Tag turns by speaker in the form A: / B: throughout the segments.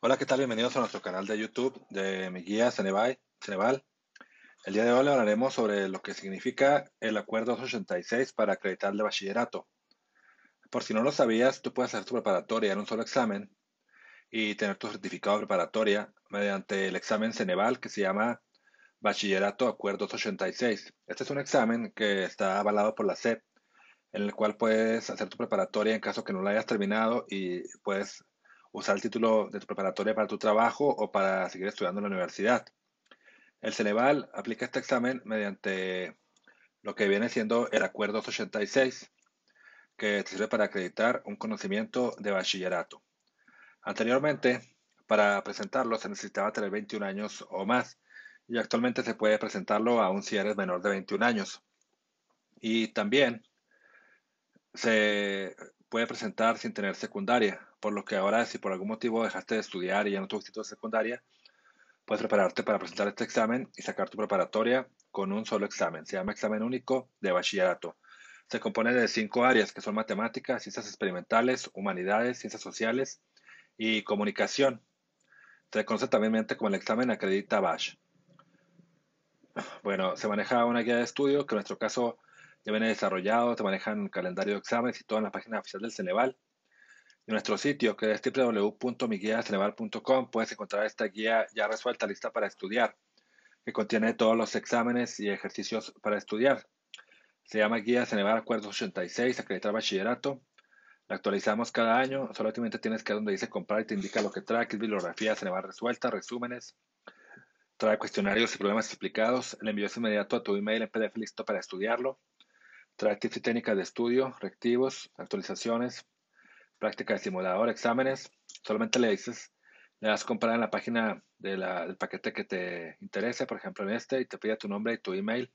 A: Hola, ¿qué tal? Bienvenidos a nuestro canal de YouTube de mi guía Ceneval. El día de hoy hablaremos sobre lo que significa el Acuerdo 286 para acreditar el bachillerato. Por si no lo sabías, tú puedes hacer tu preparatoria en un solo examen y tener tu certificado de preparatoria mediante el examen Ceneval que se llama Bachillerato Acuerdo 286. Este es un examen que está avalado por la SEP, en el cual puedes hacer tu preparatoria en caso que no la hayas terminado y puedes usar el título de tu preparatoria para tu trabajo o para seguir estudiando en la universidad. El Ceneval aplica este examen mediante lo que viene siendo el Acuerdo 286, que te sirve para acreditar un conocimiento de bachillerato. Anteriormente, para presentarlo se necesitaba tener 21 años o más y actualmente se puede presentarlo aún si eres menor de 21 años. Y también se puede presentar sin tener secundaria, por lo que ahora si por algún motivo dejaste de estudiar y ya no tuviste de secundaria, puedes prepararte para presentar este examen y sacar tu preparatoria con un solo examen. Se llama examen único de bachillerato. Se compone de cinco áreas que son matemáticas, ciencias experimentales, humanidades, ciencias sociales y comunicación. Se conoce también como el examen Acredita Bash. Bueno, se maneja una guía de estudio que en nuestro caso ya viene desarrollado, te manejan calendario de exámenes y todo en la página oficial del Ceneval. En nuestro sitio, que es www.miguiaceneval.com, puedes encontrar esta guía ya resuelta, lista para estudiar, que contiene todos los exámenes y ejercicios para estudiar. Se llama Guía Ceneval Acuerdo 86, acreditar bachillerato. La actualizamos cada año, solamente tienes que ir donde dice comprar y te indica lo que trae, que es bibliografía Ceneval resuelta, resúmenes, trae cuestionarios y problemas explicados. El envío es inmediato a tu email en PDF listo para estudiarlo. Trae tips y técnicas de estudio, reactivos, actualizaciones, práctica de simulador, exámenes. Solamente le dices, le das comprar en la página del paquete que te interese, por ejemplo en este, y te pide tu nombre y tu email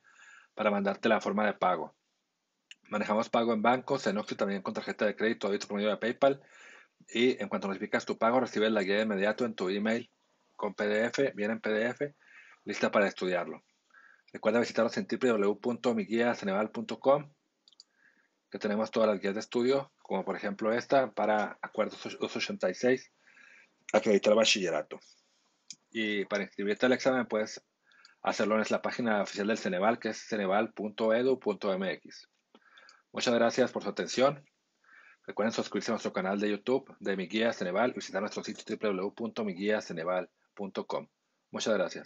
A: para mandarte la forma de pago. Manejamos pago en bancos, en Oxy también con tarjeta de crédito, débito por medio de PayPal. Y en cuanto notificas tu pago, recibes la guía de inmediato en tu email con PDF, viene en PDF, lista para estudiarlo. Recuerda visitarnos en www.miguiaceneval.com, que tenemos todas las guías de estudio, como por ejemplo esta para Acuerdos 286, acreditar bachillerato. Y para inscribirte al examen puedes hacerlo en la página oficial del Ceneval, que es ceneval.edu.mx. Muchas gracias por su atención. Recuerden suscribirse a nuestro canal de YouTube de Mi Guía Ceneval y visitar nuestro sitio www.miguiaceneval.com. Muchas gracias.